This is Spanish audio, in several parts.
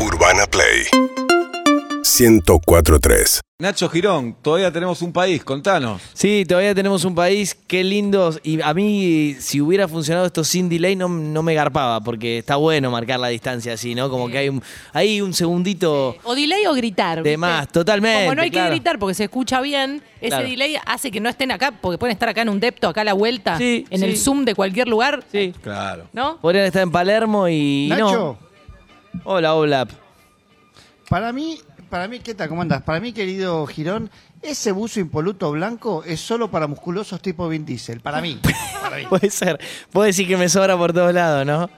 Urbana Play 1043 Nacho Girón, todavía tenemos un país, contanos. Sí, todavía tenemos un país, qué lindo. Y a mí, si hubiera funcionado esto sin delay, no, no me garpaba, porque está bueno marcar la distancia así, ¿no? Como que hay un, hay un segundito O delay o gritar. de ¿viste? más, totalmente. Como no hay claro. que gritar porque se escucha bien, ese Claro. delay hace que no estén acá, porque pueden estar acá en un depto, acá a la vuelta, Sí, en sí. el Zoom de cualquier lugar. Sí. Claro. ¿No? Podrían estar en Palermo y. y Nacho, no. Hola, hola. para mí, para mí, ¿qué tal? ¿Cómo andas? Para mí, querido Girón, ese buzo impoluto blanco es solo para musculosos tipo Vin Diesel. Para mí. Para mí. Puede ser. Puede decir que me sobra por todos lados, ¿no?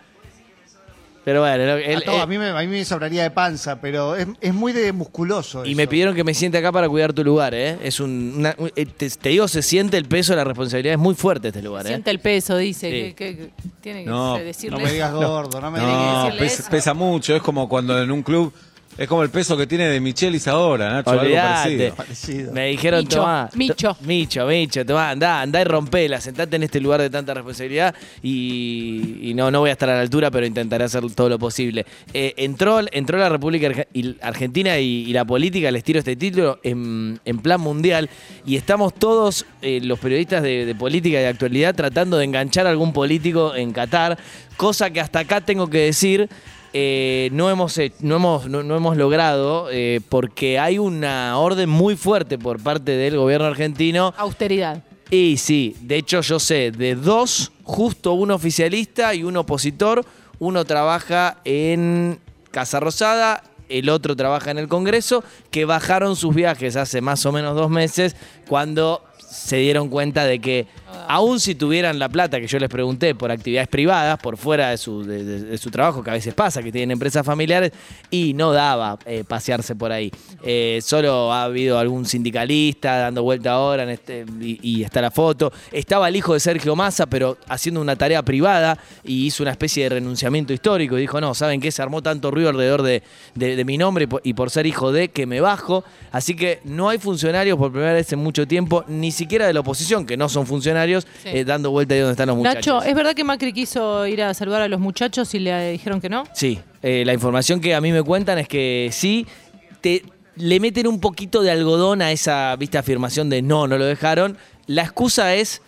Pero bueno, lo- A, todo, mí me, a mí me sobraría de panza, pero es, es muy de musculoso. y eso. me pidieron que me siente acá para cuidar tu lugar, ¿eh? Es un. una- un- eh, te, te digo, se siente el peso la responsabilidad. Es muy fuerte este lugar, ¿eh? Siente el peso, dice. Sí. Que, que- que tiene que No, decirle. No me digas gordo, no me digas. No, decirle pesa, eso. pesa mucho, es como cuando en un club, es como el peso que tiene de Michelis ahora, Nacho, algo Olvídate. parecido. Parecido. Me dijeron, Micho, tomá. Micho. to- Micho, Micho, tomá, andá, andá y rompela, sentate en este lugar de tanta responsabilidad y, y no, no voy a estar a la altura, pero intentaré hacer todo lo posible. Eh, entró, entró la República Arge- y- Argentina y, y la política, les tiro este título, en, en plan mundial y estamos todos, eh, los periodistas de, de política y de actualidad, tratando de enganchar a algún político en Qatar, cosa que hasta acá tengo que decir eh, no, hemos, he- no, hemos, no, no hemos logrado eh, porque hay una orden muy fuerte por parte del gobierno argentino. Austeridad. Y sí, de hecho yo sé de dos, justo un oficialista y un opositor. Uno trabaja en Casa Rosada, el otro trabaja en el Congreso, que bajaron sus viajes hace más o menos dos meses cuando se dieron cuenta de que aún si tuvieran la plata que yo les pregunté por actividades privadas, por fuera de su, de, su trabajo, que a veces pasa, que tienen empresas familiares, y no daba eh, pasearse por ahí. Eh, solo ha habido algún sindicalista dando vuelta ahora en este, y, está la foto. Estaba el hijo de Sergio Massa, pero haciendo una tarea privada y hizo una especie de renunciamiento histórico. Y dijo, no, ¿saben qué? Se armó tanto ruido alrededor de, de- mi nombre y por ser hijo de que me bajo. Así que no hay funcionarios por primera vez en mucho tiempo, ni siquiera de la oposición, que no son funcionarios, Sí. eh, dando vuelta ahí donde están los muchachos. Nacho, ¿es verdad que Macri quiso ir a saludar a los muchachos y le dijeron que no? Sí, eh, la información que a mí me cuentan es que sí, te, le meten un poquito de algodón a esa vista afirmación de no, no lo dejaron. La excusa es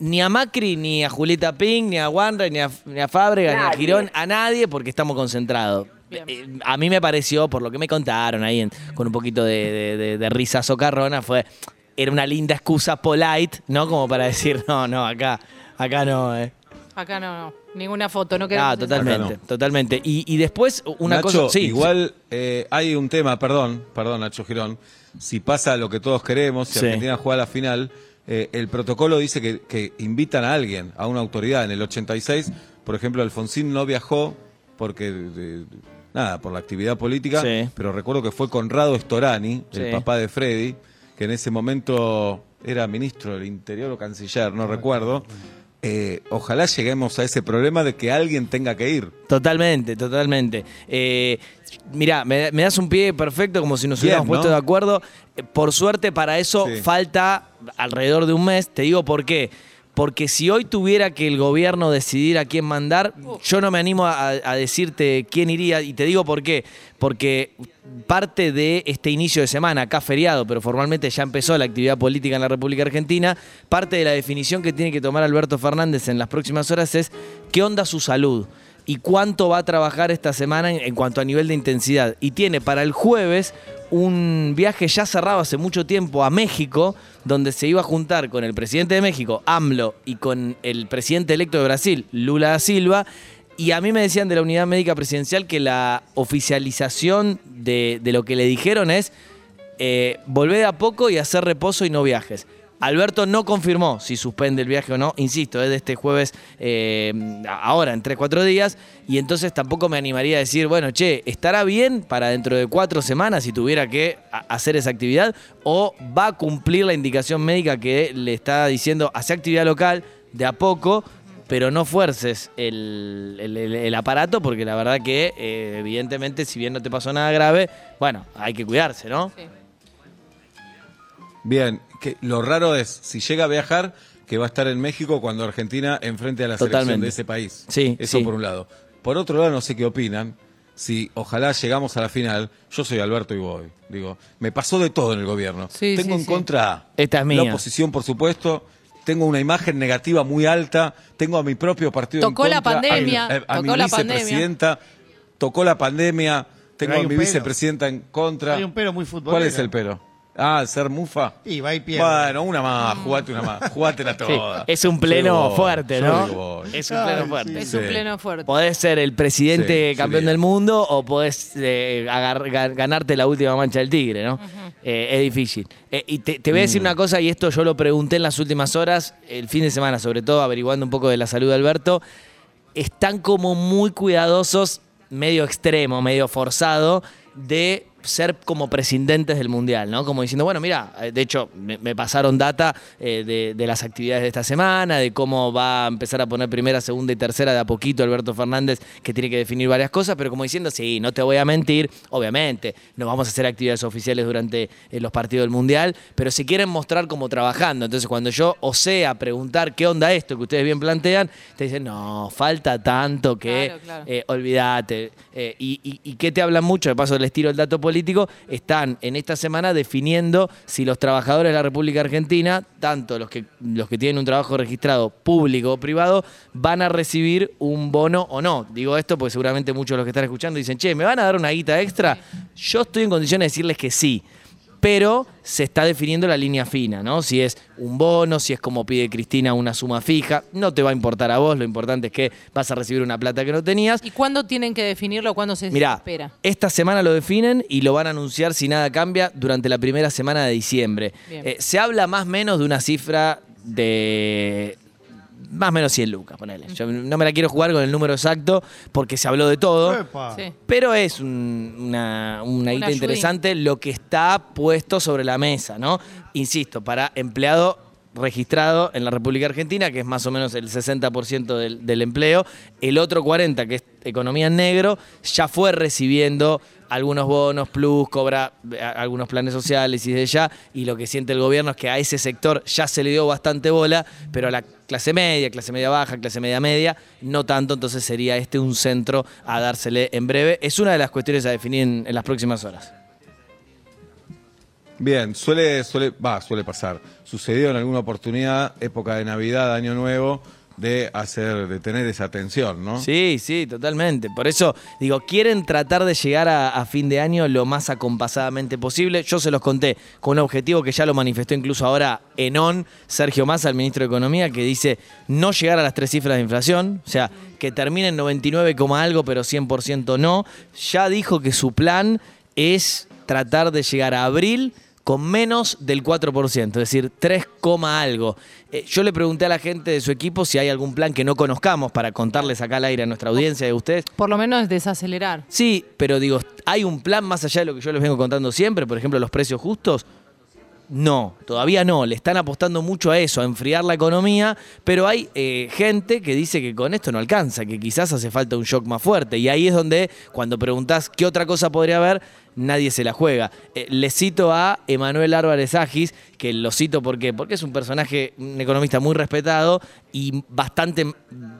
ni a Macri, ni a Julieta Pink, ni a Wanra, ni a, ni a Fábrega, ni a Girón, a nadie porque estamos concentrados. Bien. Eh, a mí me pareció, por lo que me contaron ahí en- con un poquito de, de, de- de risa socarrona, fue era una linda excusa polite, ¿no? Como para decir, no, no, acá, acá no, eh. Acá no, no. Ninguna foto, no Ah, queremos. totalmente, no. totalmente. Y, y después una Nacho, cosa. Sí, igual eh, hay un tema, perdón, perdón Nacho Girón, si pasa lo que todos queremos, si Sí. Argentina juega la final, eh, el protocolo dice que, que invitan a alguien, a una autoridad. En el 86, por ejemplo, Alfonsín no viajó porque, de- nada, por la actividad política, Sí. pero recuerdo que fue Conrado Storani, el Sí. papá de Freddy, que en ese momento era ministro del Interior o canciller, no recuerdo. Eh, ojalá lleguemos a ese problema de que alguien tenga que ir. Totalmente, totalmente. Eh, mira, me, me das un pie perfecto como si nos Bien, hubiéramos ¿no? puesto de acuerdo. Eh, Por suerte para eso Sí. falta alrededor de un mes. Te digo por qué. Porque si hoy tuviera que el gobierno decidir a quién mandar, yo no me animo a, a decirte quién iría. Y te digo por qué. Porque parte de este inicio de semana, acá feriado, pero formalmente ya empezó la actividad política en la República Argentina, parte de la definición que tiene que tomar Alberto Fernández en las próximas horas es qué onda su salud y cuánto va a trabajar esta semana en, cuanto a nivel de intensidad. Y tiene para el jueves un viaje ya cerrado hace mucho tiempo a México, donde se iba a juntar con el presidente de México, AMLO, y con el presidente electo de Brasil, Lula da Silva. Y a mí me decían de la unidad médica presidencial que la oficialización de, lo que le dijeron es eh, volver a poco y hacer reposo y no viajes. Alberto no confirmó si suspende el viaje o no, insisto, es de este jueves, eh, ahora en 3-4 días, y entonces tampoco me animaría a decir, bueno, che, ¿estará bien para dentro de cuatro semanas si tuviera que hacer esa actividad? ¿O va a cumplir la indicación médica que le está diciendo, hace actividad local de a poco, pero no fuerces el, el- el- el aparato, porque la verdad que, eh, evidentemente, si bien no te pasó nada grave, bueno, hay que cuidarse, ¿no? Sí. Bien, que lo raro es, si llega a viajar, que va a estar en México cuando Argentina enfrente a la selección de ese país. Sí, Eso sí. por un lado. Por otro lado, no sé qué opinan. si ojalá llegamos a la final, yo soy Alberto y voy. Digo, me pasó de todo en el gobierno. Sí, Tengo sí, en sí. contra Esta es mía. la oposición, por supuesto. Tengo una imagen negativa muy alta. Tengo a mi propio partido en Tocó la contra, a mi- pandemia, A, a mi tocó la pandemia. vicepresidenta. Tocó la pandemia. Tengo a mi pero. vicepresidenta en contra. Hay un pero muy futbolero. ¿Cuál es el pero? Ah, ser mufa. Y va y pierde. Bueno, una más, jugate una más, jugátela Sí, toda. es un pleno fuerte, ¿no? Es un pleno Ay, fuerte. Es un pleno fuerte. Podés ser el presidente Sí, campeón sería. del mundo o podés eh, agar- ganarte la última mancha del tigre, ¿no? Eh, es difícil. Eh, y te, te voy a Mm. decir una cosa, y esto yo lo pregunté en las últimas horas, el fin de semana, sobre todo averiguando un poco de la salud de Alberto. Están como muy cuidadosos, medio extremo, medio forzado, de ser como presidentes del mundial, ¿no? Como diciendo, bueno, mira, eh, de hecho, me, me pasaron data eh, de, de las actividades de esta semana, de cómo va a empezar a poner primera, segunda y tercera de a poquito Alberto Fernández, que tiene que definir varias cosas, pero como diciendo, sí, no te voy a mentir, obviamente, no vamos a hacer actividades oficiales durante eh, los partidos del mundial, pero si quieren mostrar cómo trabajando, entonces cuando yo osé a preguntar qué onda esto que ustedes bien plantean, te dicen, no, falta tanto que Claro, claro. eh, olvídate. Y, y, y qué te hablan mucho? De paso, les tiro el dato político. Están en esta semana definiendo si los trabajadores de la República Argentina, tanto los que, los que tienen un trabajo registrado público o privado, van a recibir un bono o no. Digo esto porque seguramente muchos de los que están escuchando dicen, che, ¿me van a dar una guita extra? Yo estoy en condiciones de decirles que sí pero se está definiendo la línea fina, ¿no? Si es un bono, si es como pide Cristina una suma fija, no te va a importar a vos, lo importante es que vas a recibir una plata que no tenías. ¿Y cuándo tienen que definirlo? ¿Cuándo se Mirá, espera? esta semana lo definen y lo van a anunciar si nada cambia durante la primera semana de diciembre. Eh, se habla más o menos de una cifra de más o menos 100 lucas, ponele. Yo no me la quiero jugar con el número exacto porque se habló de todo. Sí. Pero es un- una, una guita ayudín. interesante lo que está puesto sobre la mesa, ¿no? Insisto, para empleado registrado en la República Argentina, que es más o menos el 60% del, del empleo, el otro 40%, que es economía en negro, ya fue recibiendo algunos bonos, plus, cobra eh, algunos planes sociales y de ya, y lo que siente el gobierno es que a ese sector ya se le dio bastante bola, pero a la clase media, clase media baja, clase media media, no tanto, entonces sería este un centro a dársele en breve. Es una de las cuestiones a definir en, en las próximas horas. Bien, suele, suele, va, suele pasar. Sucedió en alguna oportunidad, época de Navidad, Año Nuevo, de hacer, de tener esa atención, ¿no? Sí, sí, totalmente. Por eso, digo, quieren tratar de llegar a, fin de año lo más acompasadamente posible. Yo se los conté con un objetivo que ya lo manifestó incluso ahora Enon, Sergio Massa, el ministro de Economía, que dice no llegar a las tres cifras de inflación, o sea, que termine en 99, coma algo, pero 100% no. Ya dijo que su plan es tratar de llegar a abril con menos del 4%, es decir, 3, coma algo. Eh, yo le pregunté a la gente de su equipo si hay algún plan que no conozcamos para contarles acá al aire a nuestra audiencia a ustedes. Por lo menos desacelerar. Sí, pero digo, ¿hay un plan más allá de lo que yo les vengo contando siempre? Por ejemplo, los precios justos. No, todavía no. Le están apostando mucho a eso, a enfriar la economía, pero hay eh, gente que dice que con esto no alcanza, que quizás hace falta un shock más fuerte. Y ahí es donde, cuando preguntás qué otra cosa podría haber, nadie se la juega. Eh, le cito a Emanuel Álvarez Agis, que lo cito ¿por qué? porque es un personaje, un economista muy respetado y bastante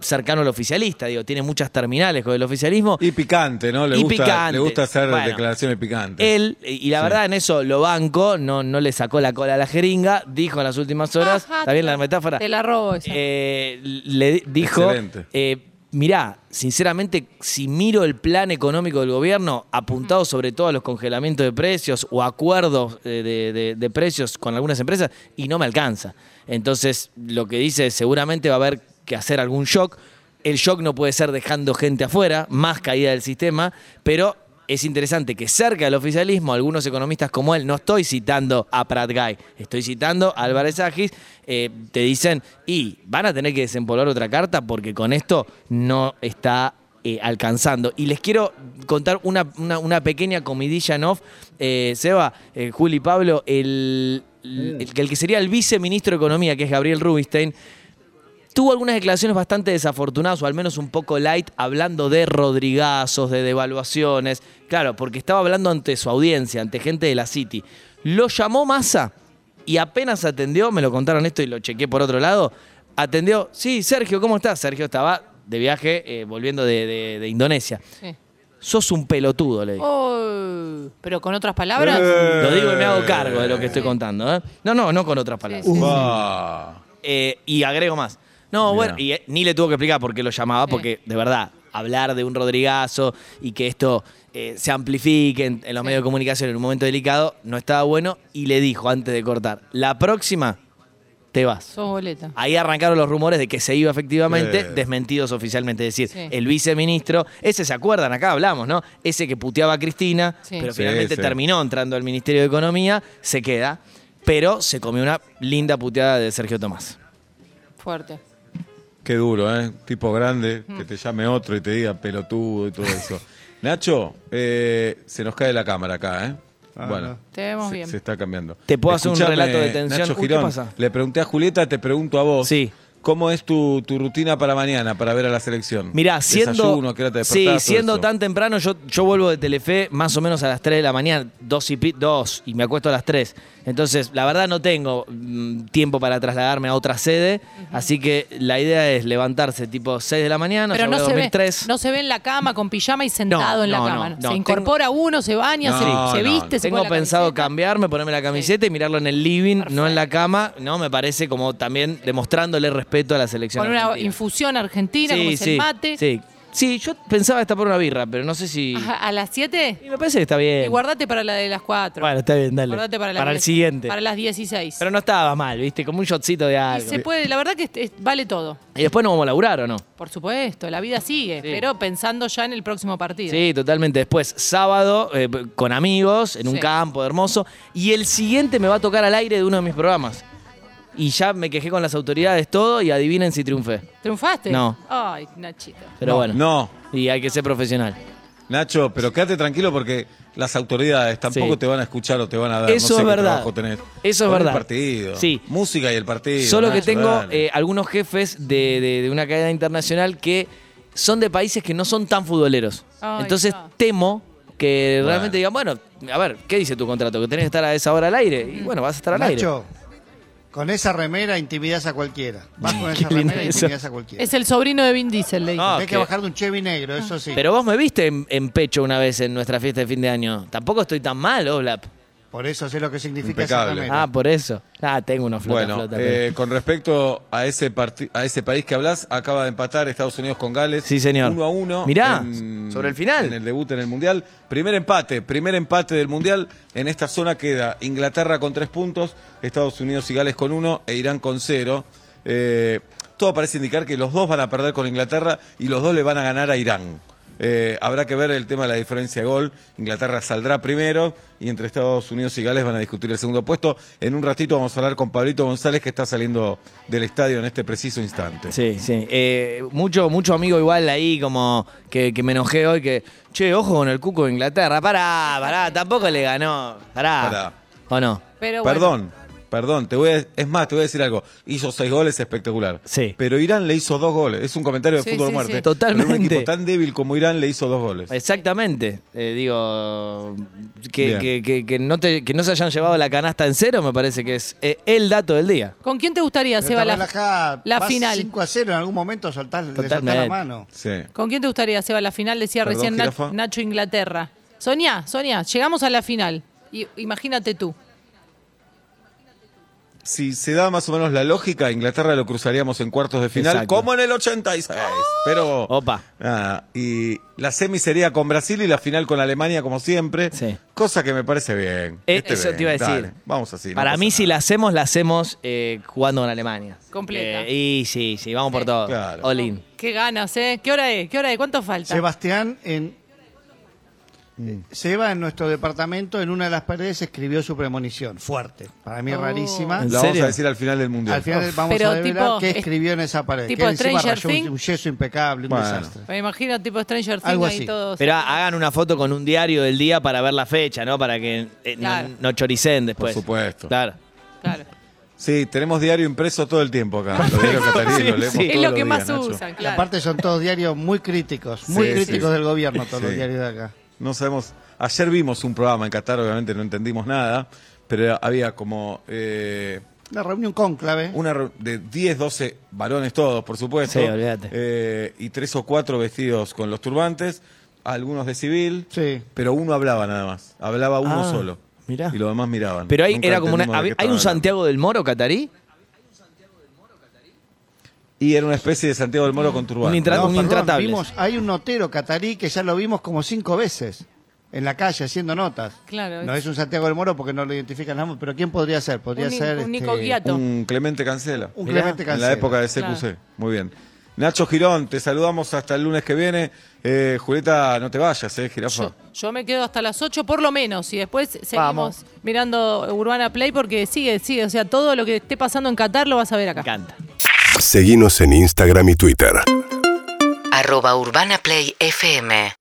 cercano al oficialista. Digo, tiene muchas terminales con el oficialismo. Y picante, ¿no? Le, Y gusta, picante. le gusta hacer Bueno, declaraciones picantes. Él, y la Sí. verdad en eso lo banco, no, no le sacó la cola a la jeringa, dijo en las últimas horas, Ajá, ¿está bien te la metáfora? Te la robo esa. Eh, le di- dijo, Excelente. eh, mirá, sinceramente, si miro el plan económico del gobierno, apuntado sobre todo a los congelamientos de precios o acuerdos eh, de, de- de precios con algunas empresas, y no me alcanza. Entonces, lo que dice es, seguramente va a haber que hacer algún shock. El shock no puede ser dejando gente afuera, más caída del sistema, pero es interesante que cerca del oficialismo, algunos economistas como él, no estoy citando a Prat Guy, estoy citando a Álvarez Agis, eh, te dicen, y van a tener que desempolvar otra carta porque con esto no está eh, alcanzando. Y les quiero contar una, una- una pequeña comidilla en off. Eh, Seba, eh, Juli Pablo, el, el- el que sería el viceministro de Economía, que es Gabriel Rubinstein, tuvo algunas declaraciones bastante desafortunadas, o al menos un poco light, hablando de rodrigazos, de devaluaciones. Claro, porque estaba hablando ante su audiencia, ante gente de la City. Lo llamó Massa y apenas atendió, me lo contaron esto y lo chequé por otro lado, atendió, sí, Sergio, ¿cómo estás? Sergio estaba de viaje, eh, volviendo de, de- de Indonesia. Sí. sos un pelotudo, le dijo. Oh, pero con otras palabras. Eh. Lo digo y me hago cargo de lo que estoy contando. ¿eh? No, no, no con otras palabras. Sí, sí. Eh, y agrego más. No, Mira. bueno, y eh, ni le tuvo que explicar por qué lo llamaba, porque de verdad, hablar de un Rodrigazo y que esto eh, se amplifique en, en los medios de comunicación en un momento delicado, no estaba bueno. Y le dijo antes de cortar, la próxima te vas. Sos boleta. Ahí arrancaron los rumores de que se iba efectivamente, Sí. desmentidos oficialmente. Es decir, Sí. el viceministro, ese se acuerdan, acá hablamos, ¿no? Ese que puteaba a Cristina, Sí. pero Sí, finalmente sí. terminó entrando al Ministerio de Economía, se queda, pero se comió una linda puteada de Sergio Tomás. Fuerte. Qué duro, ¿eh? Tipo grande, Mm. que te llame otro y te diga pelotudo y todo eso. Nacho, eh, se nos cae la cámara acá, ¿eh? Ah, bueno, no. Te vemos se, bien. se está cambiando. ¿Te puedo hacer un relato de tensión? Nacho Uy, ¿qué Girón, pasa? le pregunté a Julieta, te pregunto a vos. Sí. ¿Cómo es tu, tu rutina para mañana, para ver a la selección? Mirá, siendo, Desayuno, ¿a qué hora te sí, siendo eso. tan temprano, yo, yo vuelvo de Telefe más o menos a las 3 de la mañana, 2 y, pi- dos, y me acuesto a las 3. Entonces, la verdad no tengo mm, tiempo para trasladarme a otra sede, así que la idea es levantarse tipo 6 de la mañana, Pero yo no voy a se, dormir ve, 3. no se ve en la cama con pijama y sentado No, en la no, cama. no, se incorpora uno, se baña, se- No, se, no, viste, se Tengo pone la pensado camiseta. cambiarme, ponerme la camiseta y mirarlo en el living, no en la cama. No, me parece como también demostrándole respeto a la selección. Con una argentina. infusión argentina, como es el mate. Sí, sí, yo pensaba estar por una birra, pero no sé si. A las 7 Y me parece que está bien. y guardate para la de las 4. Bueno, está bien, dale. Guardate para, la el siguiente. Para las 16. Pero no estaba mal, ¿viste? Como un shotcito de y algo. se puede, la verdad que es- es- vale todo. Y después no vamos a laburar, ¿o no? Por supuesto, la vida sigue, pero pensando ya en el próximo partido. Sí, totalmente. Después, sábado, eh, con amigos, en un Sí. campo hermoso. Y el siguiente me va a tocar al aire de uno de mis programas. Y ya me quejé con las autoridades, todo, y adivinen si triunfé. ¿Triunfaste? No. Ay, Nachito. Pero bueno. No, Y hay que ser profesional. Nacho, pero quédate tranquilo porque las autoridades tampoco Sí. te van a escuchar o te van a dar. Eso no sé es verdad. tenés. Eso es verdad. El partido. Sí. Música y el partido. Solo que Nacho, tengo eh, algunos jefes de, de- de una cadena internacional que son de países que no son tan futboleros. Ay, Entonces no. temo que Bueno. realmente digan, bueno, a ver, ¿qué dice tu contrato? Que tenés que estar a esa hora al aire. Y bueno, vas a estar al aire. Con esa remera intimidás a cualquiera. Vas con esa Qué lindo remera e eso. intimidás a cualquiera. Es el sobrino de Vin Diesel, le dijo. Ah, Tenés que que- bajar de un Chevy negro, eso sí. Pero vos me viste en, en pecho una vez en nuestra fiesta de fin de año. Tampoco estoy tan mal, Oblap. Por eso sé lo que significa Impecable. esa remera. Ah, por eso. Ah, tengo una flota, Bueno, flota. eh, pero- con respecto a ese parti- a ese país que hablas, acaba de empatar Estados Unidos con Gales. Sí, señor. Uno a uno. Mirá, en- sobre el final. En el debut en el Mundial. Primer empate, primer empate del Mundial. En esta zona queda Inglaterra con tres puntos, Estados Unidos y Gales con uno e Irán con cero. Eh, todo parece indicar que los dos van a perder con Inglaterra y los dos le van a ganar a Irán. Eh, habrá que ver el tema de la diferencia de gol. Inglaterra saldrá primero y entre Estados Unidos y Gales van a discutir el segundo puesto. En un ratito vamos a hablar con Pablito González que está saliendo del estadio en este preciso instante. Sí, sí. Eh, mucho, mucho amigo igual ahí como que, que me enojé hoy que, che, ojo con el cuco de Inglaterra. Pará, pará, tampoco le ganó. Pará. Pará. ¿O no? Pero bueno, Perdón, perdón, te voy a- es más, te voy a decir algo. Hizo seis goles espectacular. Sí. Pero Irán le hizo dos goles. Es un comentario de Sí, fútbol sí, muerte. sí. Totalmente. Pero un equipo tan débil como Irán le hizo dos goles. Exactamente. Eh, digo, que, que, que- que no te- que no se hayan llevado la canasta en cero me parece que es eh, el dato del día. ¿con quién te gustaría, Pero Seba, la, la vas final? 5 a 0 en algún momento le Totalmente. la mano. Sí. ¿Con quién te gustaría, Seba, la final? Decía Perdón, recién. Nacho Inglaterra. Sonia, Sonia, llegamos a la final. Y, imagínate tú. Si se da más o menos la lógica, Inglaterra lo cruzaríamos en cuartos de final, Exacto. como en el 86. Pero. Opa. nada, y la semi sería con Brasil y la final con Alemania, como siempre. Sí. Cosa que me parece bien. Eh, Esté eso bien, te iba a decir. dale, vamos así. Para mí, si la hacemos, la hacemos eh, jugando con Alemania. Completa. Eh, y sí, sí, vamos por todo. Claro. All in. Qué ganas, ¿eh? ¿Qué hora es? ¿Qué hora es? ¿Cuánto falta? Sebastián en Mm. Seba en nuestro departamento en una de las paredes escribió su premonición, fuerte, para mí Oh. rarísima. ¿En La vamos a decir al final del mundial. Al final vamos Pero a ver qué es- escribió en esa pared. tipo que encima Stranger rayó un, Things. un yeso impecable, un Bueno. desastre. Me imagino tipo Stranger Things y así. todo. Pero hagan una foto con un diario del día para ver la fecha, ¿no? Para que eh, no- Claro. no, choricen después. Por supuesto. Claro. Claro. Sí, tenemos diario impreso todo el tiempo acá. Los diarios catalanes Sí, lo leemos sí. Es todos lo los que más Nacho. usan, Y claro. aparte son todos diarios muy críticos, muy Sí, críticos sí. del gobierno, todos los diarios de acá. No sabemos. Ayer vimos un programa en Qatar, obviamente no entendimos nada, pero había como eh, Una reunión cónclave. una re- de 10, 12 varones todos, por supuesto. Sí, olvídate. eh, y tres o cuatro vestidos con los turbantes, algunos de civil, Sí. pero uno hablaba nada más. Hablaba uno Ah, solo. mirá. Y los demás miraban. Pero ahí Nunca era como una. ¿Hay un hablando. Santiago del Moro catarí? Y era una especie de Santiago del Moro conturbano. Un intra- No, un perdón, intratable. vimos- hay un notero catarí que ya lo vimos como cinco veces en la calle haciendo notas. Claro, No es- un Santiago del Moro porque no lo identifican nada, pero ¿quién podría ser? Podría Un ser un Nico este. Un Clemente Cancela. un Mirá, Clemente En la Cancela. época de CQC. Muy bien. Nacho Girón, te saludamos hasta el lunes que viene. Eh, Julieta, no te vayas, eh, jirafa. Yo, yo me quedo hasta las 8 por lo menos y después seguimos Vamos. mirando Urbana Play porque sigue, sigue. O sea, todo lo que esté pasando en Qatar lo vas a ver acá. Me encanta. Seguinos en Instagram y Twitter. arroba Urbana Play FM